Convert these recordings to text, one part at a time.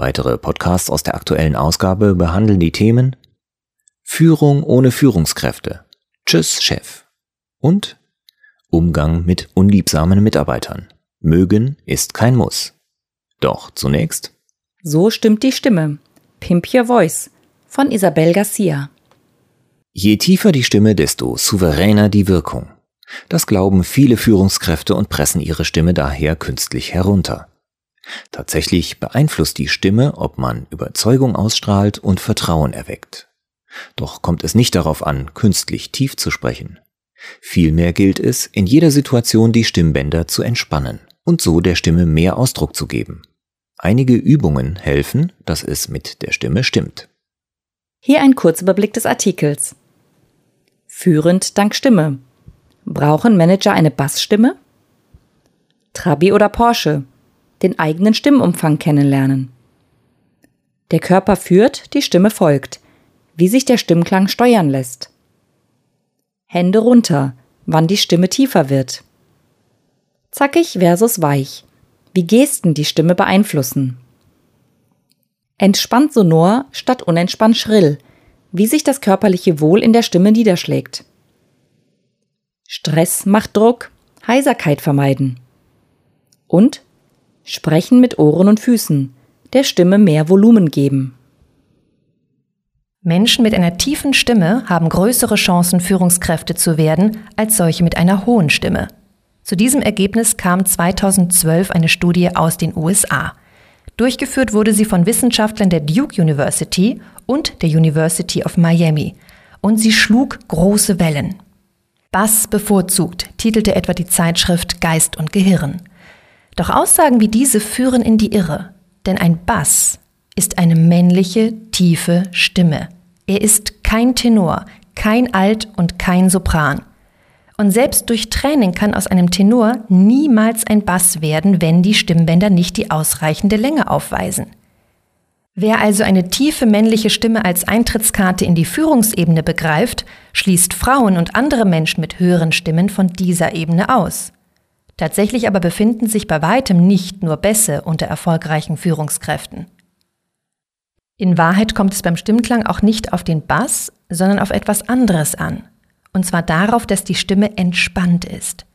Weitere Podcasts aus der aktuellen Ausgabe behandeln die Themen Führung ohne Führungskräfte, Tschüss Chef und Umgang mit unliebsamen Mitarbeitern. Mögen ist kein Muss. Doch zunächst So stimmt die Stimme. Pimp Your Voice von Isabel Garcia. Je tiefer die Stimme, desto souveräner die Wirkung. Das glauben viele Führungskräfte und pressen ihre Stimme daher künstlich herunter. Tatsächlich beeinflusst die Stimme, ob man Überzeugung ausstrahlt und Vertrauen erweckt. Doch kommt es nicht darauf an, künstlich tief zu sprechen. Vielmehr gilt es, in jeder Situation die Stimmbänder zu entspannen und so der Stimme mehr Ausdruck zu geben. Einige Übungen helfen, dass es mit der Stimme stimmt. Hier ein Kurzüberblick des Artikels. Führend dank Stimme. Brauchen Manager eine Bassstimme? Trabi oder Porsche? Den eigenen Stimmumfang kennenlernen. Der Körper führt, die Stimme folgt, wie sich der Stimmklang steuern lässt. Hände runter, wann die Stimme tiefer wird. Zackig versus weich, wie Gesten die Stimme beeinflussen. Entspannt sonor statt unentspannt schrill, wie sich das körperliche Wohl in der Stimme niederschlägt. Stress macht Druck, Heiserkeit vermeiden. Und Sprechen mit Ohren und Füßen, der Stimme mehr Volumen geben. Menschen mit einer tiefen Stimme haben größere Chancen, Führungskräfte zu werden, als solche mit einer hohen Stimme. Zu diesem Ergebnis kam 2012 eine Studie aus den USA. Durchgeführt wurde sie von Wissenschaftlern der Duke University und der University of Miami. Und sie schlug große Wellen. Bass bevorzugt, titelte etwa die Zeitschrift Geist und Gehirn. Doch Aussagen wie diese führen in die Irre, denn ein Bass ist eine männliche, tiefe Stimme. Er ist kein Tenor, kein Alt und kein Sopran. Und selbst durch Training kann aus einem Tenor niemals ein Bass werden, wenn die Stimmbänder nicht die ausreichende Länge aufweisen. Wer also eine tiefe männliche Stimme als Eintrittskarte in die Führungsebene begreift, schließt Frauen und andere Menschen mit höheren Stimmen von dieser Ebene aus. Tatsächlich aber befinden sich bei weitem nicht nur Bässe unter erfolgreichen Führungskräften. In Wahrheit kommt es beim Stimmklang auch nicht auf den Bass, sondern auf etwas anderes an. Und zwar darauf, dass die Stimme entspannt ist.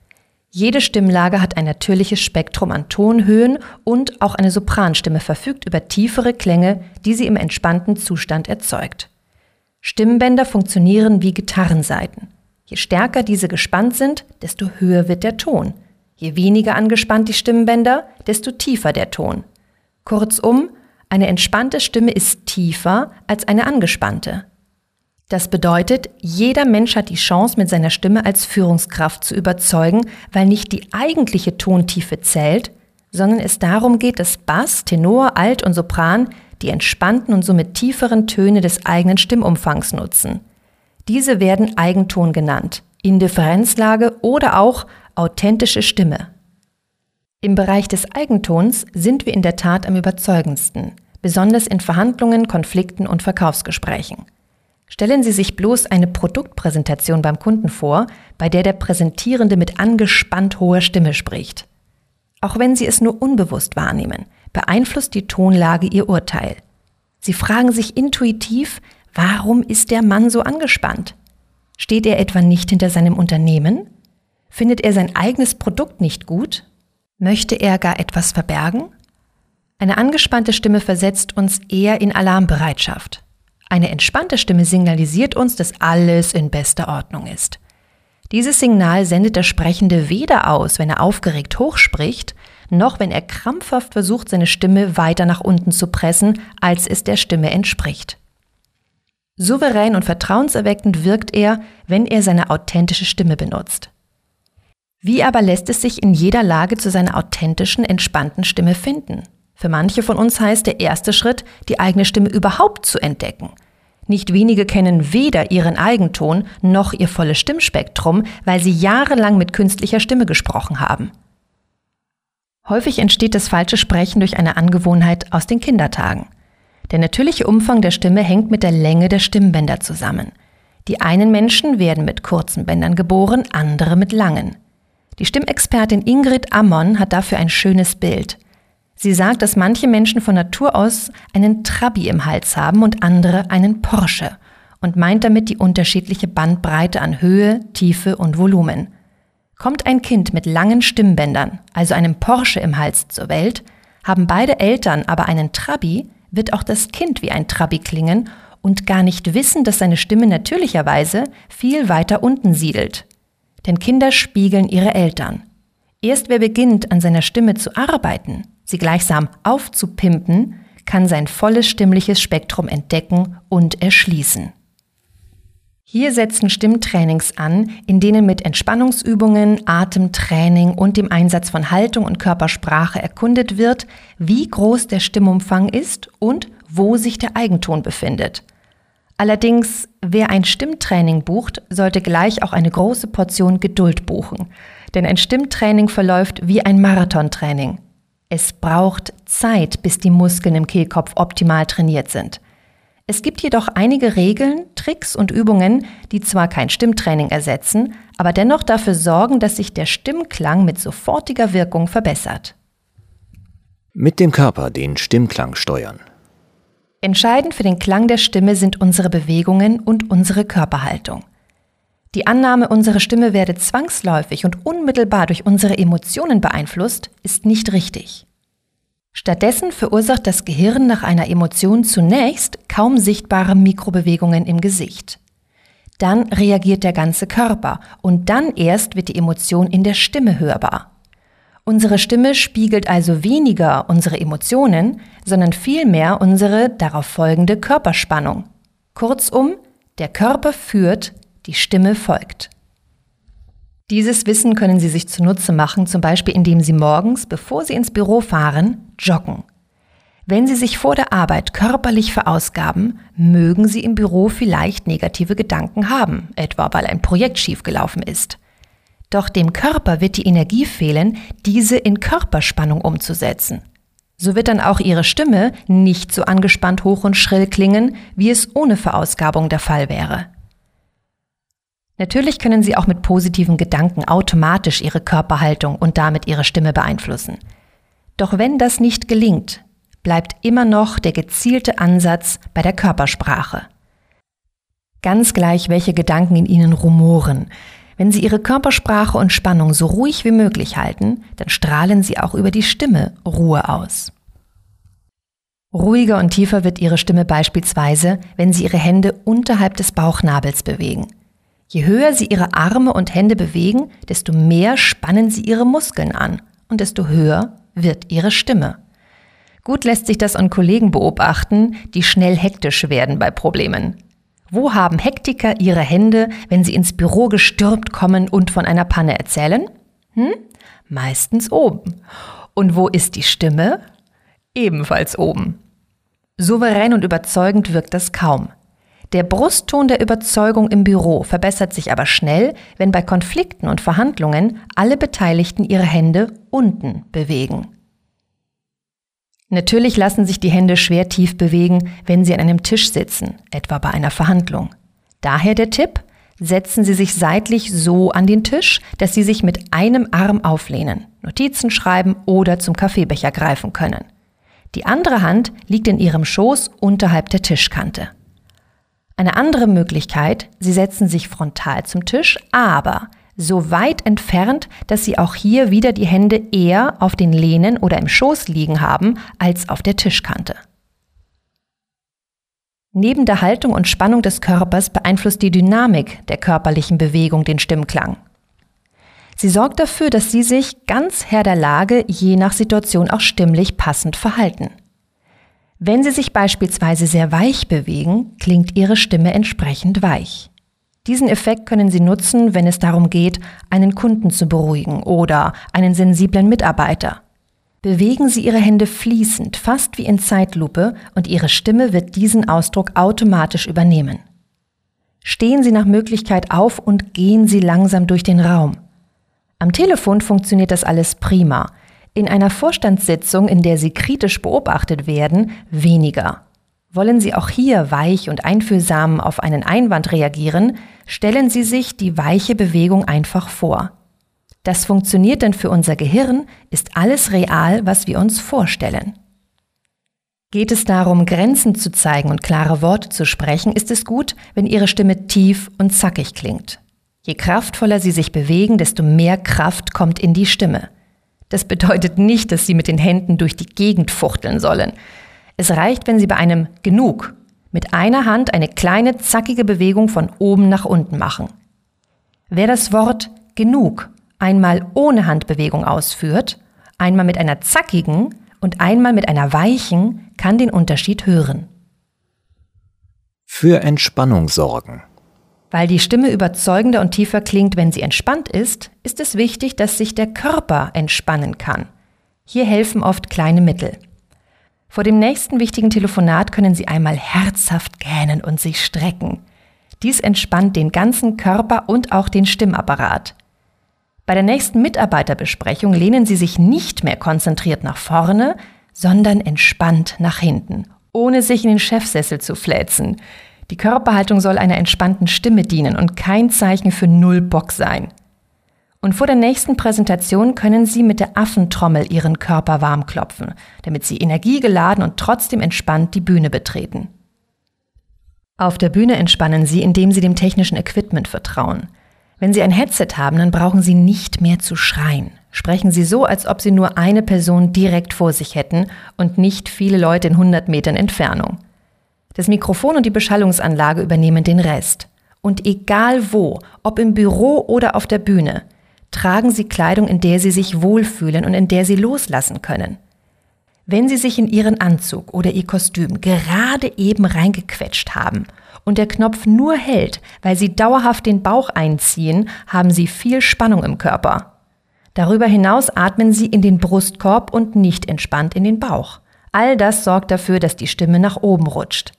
Jede Stimmlage hat ein natürliches Spektrum an Tonhöhen und auch eine Sopranstimme verfügt über tiefere Klänge, die sie im entspannten Zustand erzeugt. Stimmbänder funktionieren wie Gitarrensaiten. Je stärker diese gespannt sind, desto höher wird der Ton. Je weniger angespannt die Stimmbänder, desto tiefer der Ton. Kurzum, eine entspannte Stimme ist tiefer als eine angespannte. Das bedeutet, jeder Mensch hat die Chance, mit seiner Stimme als Führungskraft zu überzeugen, weil nicht die eigentliche Tontiefe zählt, sondern es darum geht, dass Bass, Tenor, Alt und Sopran die entspannten und somit tieferen Töne des eigenen Stimmumfangs nutzen. Diese werden Eigenton genannt, Indifferenzlage oder auch authentische Stimme. Im Bereich des Eigentons sind wir in der Tat am überzeugendsten, besonders in Verhandlungen, Konflikten und Verkaufsgesprächen. Stellen Sie sich bloß eine Produktpräsentation beim Kunden vor, bei der der Präsentierende mit angespannt hoher Stimme spricht. Auch wenn Sie es nur unbewusst wahrnehmen, beeinflusst die Tonlage Ihr Urteil. Sie fragen sich intuitiv, warum ist der Mann so angespannt? Steht er etwa nicht hinter seinem Unternehmen? Findet er sein eigenes Produkt nicht gut? Möchte er gar etwas verbergen? Eine angespannte Stimme versetzt uns eher in Alarmbereitschaft. Eine entspannte Stimme signalisiert uns, dass alles in bester Ordnung ist. Dieses Signal sendet der Sprechende weder aus, wenn er aufgeregt hochspricht, noch wenn er krampfhaft versucht, seine Stimme weiter nach unten zu pressen, als es der Stimme entspricht. Souverän und vertrauenserweckend wirkt er, wenn er seine authentische Stimme benutzt. Wie aber lässt es sich in jeder Lage zu seiner authentischen, entspannten Stimme finden? Für manche von uns heißt der erste Schritt, die eigene Stimme überhaupt zu entdecken. Nicht wenige kennen weder ihren Eigenton noch ihr volles Stimmspektrum, weil sie jahrelang mit künstlicher Stimme gesprochen haben. Häufig entsteht das falsche Sprechen durch eine Angewohnheit aus den Kindertagen. Der natürliche Umfang der Stimme hängt mit der Länge der Stimmbänder zusammen. Die einen Menschen werden mit kurzen Bändern geboren, andere mit langen. Die Stimmexpertin Ingrid Ammon hat dafür ein schönes Bild. Sie sagt, dass manche Menschen von Natur aus einen Trabi im Hals haben und andere einen Porsche und meint damit die unterschiedliche Bandbreite an Höhe, Tiefe und Volumen. Kommt ein Kind mit langen Stimmbändern, also einem Porsche im Hals zur Welt, haben beide Eltern aber einen Trabi, wird auch das Kind wie ein Trabi klingen und gar nicht wissen, dass seine Stimme natürlicherweise viel weiter unten siedelt. Denn Kinder spiegeln ihre Eltern. Erst wer beginnt, an seiner Stimme zu arbeiten, sie gleichsam aufzupimpen, kann sein volles stimmliches Spektrum entdecken und erschließen. Hier setzen Stimmtrainings an, in denen mit Entspannungsübungen, Atemtraining und dem Einsatz von Haltung und Körpersprache erkundet wird, wie groß der Stimmumfang ist und wo sich der Eigenton befindet. Allerdings, wer ein Stimmtraining bucht, sollte gleich auch eine große Portion Geduld buchen. Denn ein Stimmtraining verläuft wie ein Marathontraining. Es braucht Zeit, bis die Muskeln im Kehlkopf optimal trainiert sind. Es gibt jedoch einige Regeln, Tricks und Übungen, die zwar kein Stimmtraining ersetzen, aber dennoch dafür sorgen, dass sich der Stimmklang mit sofortiger Wirkung verbessert. Mit dem Körper den Stimmklang steuern. Entscheidend für den Klang der Stimme sind unsere Bewegungen und unsere Körperhaltung. Die Annahme, unsere Stimme werde zwangsläufig und unmittelbar durch unsere Emotionen beeinflusst, ist nicht richtig. Stattdessen verursacht das Gehirn nach einer Emotion zunächst kaum sichtbare Mikrobewegungen im Gesicht. Dann reagiert der ganze Körper und dann erst wird die Emotion in der Stimme hörbar. Unsere Stimme spiegelt also weniger unsere Emotionen, sondern vielmehr unsere darauf folgende Körperspannung. Kurzum, der Körper führt, die Stimme folgt. Dieses Wissen können Sie sich zunutze machen, zum Beispiel indem Sie morgens, bevor Sie ins Büro fahren, joggen. Wenn Sie sich vor der Arbeit körperlich verausgaben, mögen Sie im Büro vielleicht negative Gedanken haben, etwa weil ein Projekt schiefgelaufen ist. Doch dem Körper wird die Energie fehlen, diese in Körperspannung umzusetzen. So wird dann auch Ihre Stimme nicht so angespannt hoch und schrill klingen, wie es ohne Verausgabung der Fall wäre. Natürlich können Sie auch mit positiven Gedanken automatisch Ihre Körperhaltung und damit Ihre Stimme beeinflussen. Doch wenn das nicht gelingt, bleibt immer noch der gezielte Ansatz bei der Körpersprache. Ganz gleich, welche Gedanken in Ihnen rumoren. Wenn Sie Ihre Körpersprache und Spannung so ruhig wie möglich halten, dann strahlen Sie auch über die Stimme Ruhe aus. Ruhiger und tiefer wird Ihre Stimme beispielsweise, wenn Sie Ihre Hände unterhalb des Bauchnabels bewegen. Je höher Sie Ihre Arme und Hände bewegen, desto mehr spannen Sie Ihre Muskeln an und desto höher wird Ihre Stimme. Gut lässt sich das an Kollegen beobachten, die schnell hektisch werden bei Problemen. Wo haben Hektiker ihre Hände, wenn sie ins Büro gestürmt kommen und von einer Panne erzählen? Hm? Meistens oben. Und wo ist die Stimme? Ebenfalls oben. Souverän und überzeugend wirkt das kaum. Der Brustton der Überzeugung im Büro verbessert sich aber schnell, wenn bei Konflikten und Verhandlungen alle Beteiligten ihre Hände unten bewegen. Natürlich lassen sich die Hände schwer tief bewegen, wenn Sie an einem Tisch sitzen, etwa bei einer Verhandlung. Daher der Tipp, setzen Sie sich seitlich so an den Tisch, dass Sie sich mit einem Arm auflehnen, Notizen schreiben oder zum Kaffeebecher greifen können. Die andere Hand liegt in Ihrem Schoß unterhalb der Tischkante. Eine andere Möglichkeit, Sie setzen sich frontal zum Tisch, aber so weit entfernt, dass Sie auch hier wieder die Hände eher auf den Lehnen oder im Schoß liegen haben als auf der Tischkante. Neben der Haltung und Spannung des Körpers beeinflusst die Dynamik der körperlichen Bewegung den Stimmklang. Sie sorgt dafür, dass Sie sich ganz Herr der Lage je nach Situation auch stimmlich passend verhalten. Wenn Sie sich beispielsweise sehr weich bewegen, klingt Ihre Stimme entsprechend weich. Diesen Effekt können Sie nutzen, wenn es darum geht, einen Kunden zu beruhigen oder einen sensiblen Mitarbeiter. Bewegen Sie Ihre Hände fließend, fast wie in Zeitlupe, und Ihre Stimme wird diesen Ausdruck automatisch übernehmen. Stehen Sie nach Möglichkeit auf und gehen Sie langsam durch den Raum. Am Telefon funktioniert das alles prima. In einer Vorstandssitzung, in der Sie kritisch beobachtet werden, weniger. Wollen Sie auch hier weich und einfühlsam auf einen Einwand reagieren, stellen Sie sich die weiche Bewegung einfach vor. Das funktioniert denn für unser Gehirn, ist alles real, was wir uns vorstellen. Geht es darum, Grenzen zu zeigen und klare Worte zu sprechen, ist es gut, wenn Ihre Stimme tief und zackig klingt. Je kraftvoller Sie sich bewegen, desto mehr Kraft kommt in die Stimme. Das bedeutet nicht, dass Sie mit den Händen durch die Gegend fuchteln sollen. Es reicht, wenn Sie bei einem Genug mit einer Hand eine kleine zackige Bewegung von oben nach unten machen. Wer das Wort genug einmal ohne Handbewegung ausführt, einmal mit einer zackigen und einmal mit einer weichen, kann den Unterschied hören. Für Entspannung sorgen. Weil die Stimme überzeugender und tiefer klingt, wenn sie entspannt ist, ist es wichtig, dass sich der Körper entspannen kann. Hier helfen oft kleine Mittel. Vor dem nächsten wichtigen Telefonat können Sie einmal herzhaft gähnen und sich strecken. Dies entspannt den ganzen Körper und auch den Stimmapparat. Bei der nächsten Mitarbeiterbesprechung lehnen Sie sich nicht mehr konzentriert nach vorne, sondern entspannt nach hinten, ohne sich in den Chefsessel zu fläzen. Die Körperhaltung soll einer entspannten Stimme dienen und kein Zeichen für Null Bock sein. Und vor der nächsten Präsentation können Sie mit der Affentrommel Ihren Körper warm klopfen, damit Sie energiegeladen und trotzdem entspannt die Bühne betreten. Auf der Bühne entspannen Sie, indem Sie dem technischen Equipment vertrauen. Wenn Sie ein Headset haben, dann brauchen Sie nicht mehr zu schreien. Sprechen Sie so, als ob Sie nur eine Person direkt vor sich hätten und nicht viele Leute in 100 Metern Entfernung. Das Mikrofon und die Beschallungsanlage übernehmen den Rest. Und egal wo, ob im Büro oder auf der Bühne, tragen Sie Kleidung, in der Sie sich wohlfühlen und in der Sie loslassen können. Wenn Sie sich in Ihren Anzug oder Ihr Kostüm gerade eben reingequetscht haben und der Knopf nur hält, weil Sie dauerhaft den Bauch einziehen, haben Sie viel Spannung im Körper. Darüber hinaus atmen Sie in den Brustkorb und nicht entspannt in den Bauch. All das sorgt dafür, dass die Stimme nach oben rutscht.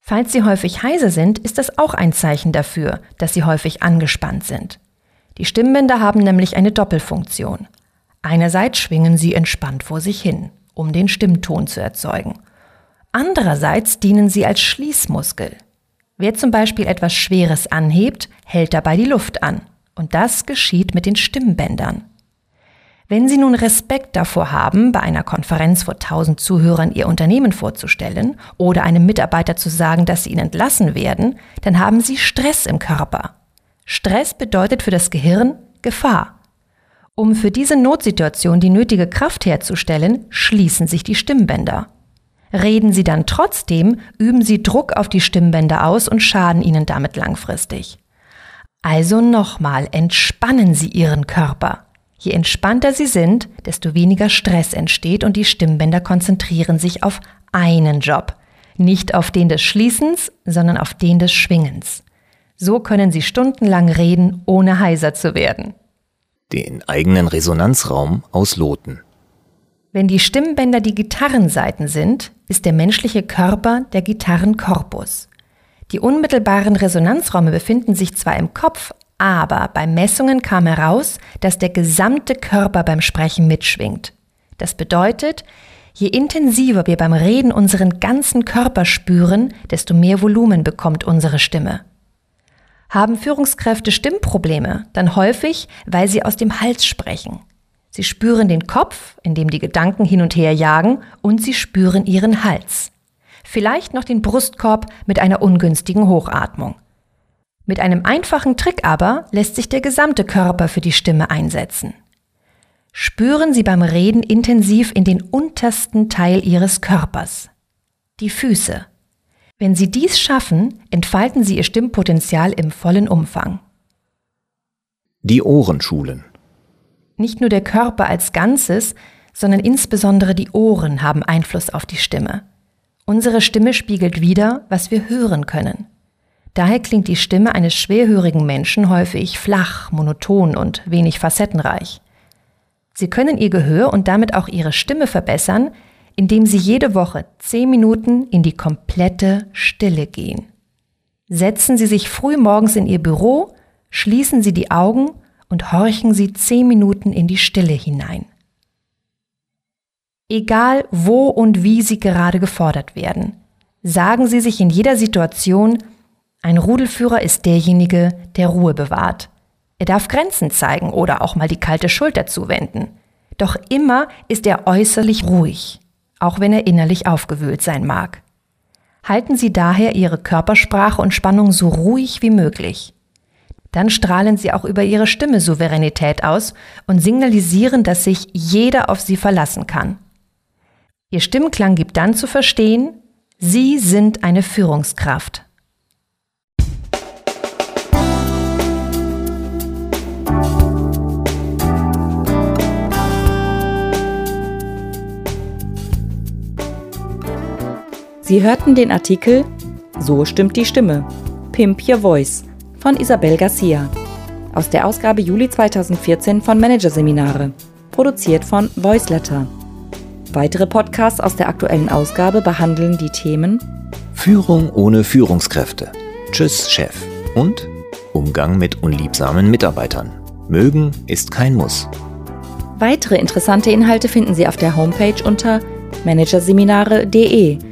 Falls Sie häufig heiser sind, ist das auch ein Zeichen dafür, dass Sie häufig angespannt sind. Die Stimmbänder haben nämlich eine Doppelfunktion. Einerseits schwingen sie entspannt vor sich hin, um den Stimmton zu erzeugen. Andererseits dienen sie als Schließmuskel. Wer zum Beispiel etwas Schweres anhebt, hält dabei die Luft an. Und das geschieht mit den Stimmbändern. Wenn Sie nun Respekt davor haben, bei einer Konferenz vor tausend Zuhörern Ihr Unternehmen vorzustellen oder einem Mitarbeiter zu sagen, dass Sie ihn entlassen werden, dann haben Sie Stress im Körper. Stress bedeutet für das Gehirn Gefahr. Um für diese Notsituation die nötige Kraft herzustellen, schließen sich die Stimmbänder. Reden Sie dann trotzdem, üben Sie Druck auf die Stimmbänder aus und schaden ihnen damit langfristig. Also nochmal, entspannen Sie Ihren Körper. Je entspannter Sie sind, desto weniger Stress entsteht und die Stimmbänder konzentrieren sich auf einen Job. Nicht auf den des Schließens, sondern auf den des Schwingens. So können Sie stundenlang reden, ohne heiser zu werden. Den eigenen Resonanzraum ausloten. Wenn die Stimmbänder die Gitarrenseiten sind, ist der menschliche Körper der Gitarrenkorpus. Die unmittelbaren Resonanzräume befinden sich zwar im Kopf, aber bei Messungen kam heraus, dass der gesamte Körper beim Sprechen mitschwingt. Das bedeutet, je intensiver wir beim Reden unseren ganzen Körper spüren, desto mehr Volumen bekommt unsere Stimme. Haben Führungskräfte Stimmprobleme, dann häufig, weil sie aus dem Hals sprechen. Sie spüren den Kopf, in dem die Gedanken hin und her jagen, und sie spüren ihren Hals. Vielleicht noch den Brustkorb mit einer ungünstigen Hochatmung. Mit einem einfachen Trick aber lässt sich der gesamte Körper für die Stimme einsetzen. Spüren Sie beim Reden intensiv in den untersten Teil Ihres Körpers. Die Füße. Wenn Sie dies schaffen, entfalten Sie Ihr Stimmpotenzial im vollen Umfang. Die Ohrenschulen. Nicht nur der Körper als Ganzes, sondern insbesondere die Ohren haben Einfluss auf die Stimme. Unsere Stimme spiegelt wider, was wir hören können. Daher klingt die Stimme eines schwerhörigen Menschen häufig flach, monoton und wenig facettenreich. Sie können Ihr Gehör und damit auch Ihre Stimme verbessern, indem Sie jede Woche 10 Minuten in die komplette Stille gehen. Setzen Sie sich früh morgens in Ihr Büro, schließen Sie die Augen und horchen Sie 10 Minuten in die Stille hinein. Egal wo und wie Sie gerade gefordert werden, sagen Sie sich in jeder Situation, ein Rudelführer ist derjenige, der Ruhe bewahrt. Er darf Grenzen zeigen oder auch mal die kalte Schulter zuwenden. Doch immer ist er äußerlich ruhig, auch wenn er innerlich aufgewühlt sein mag. Halten Sie daher Ihre Körpersprache und Spannung so ruhig wie möglich. Dann strahlen Sie auch über Ihre Stimme Souveränität aus und signalisieren, dass sich jeder auf Sie verlassen kann. Ihr Stimmklang gibt dann zu verstehen, Sie sind eine Führungskraft. Sie hörten den Artikel So stimmt die Stimme. Pimp Your Voice von Isabel Garcia aus der Ausgabe Juli 2014 von Managerseminare, produziert von Voiceletter. Weitere Podcasts aus der aktuellen Ausgabe behandeln die Themen Führung ohne Führungskräfte. Tschüss, Chef. Und Umgang mit unliebsamen Mitarbeitern. Mögen ist kein Muss. Weitere interessante Inhalte finden Sie auf der Homepage unter managerseminare.de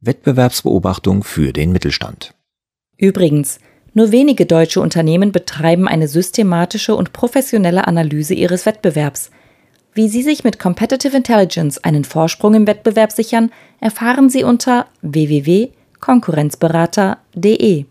Wettbewerbsbeobachtung für den Mittelstand. Übrigens, nur wenige deutsche Unternehmen betreiben eine systematische und professionelle Analyse ihres Wettbewerbs. Wie Sie sich mit Competitive Intelligence einen Vorsprung im Wettbewerb sichern, erfahren Sie unter www.konkurrenzberater.de.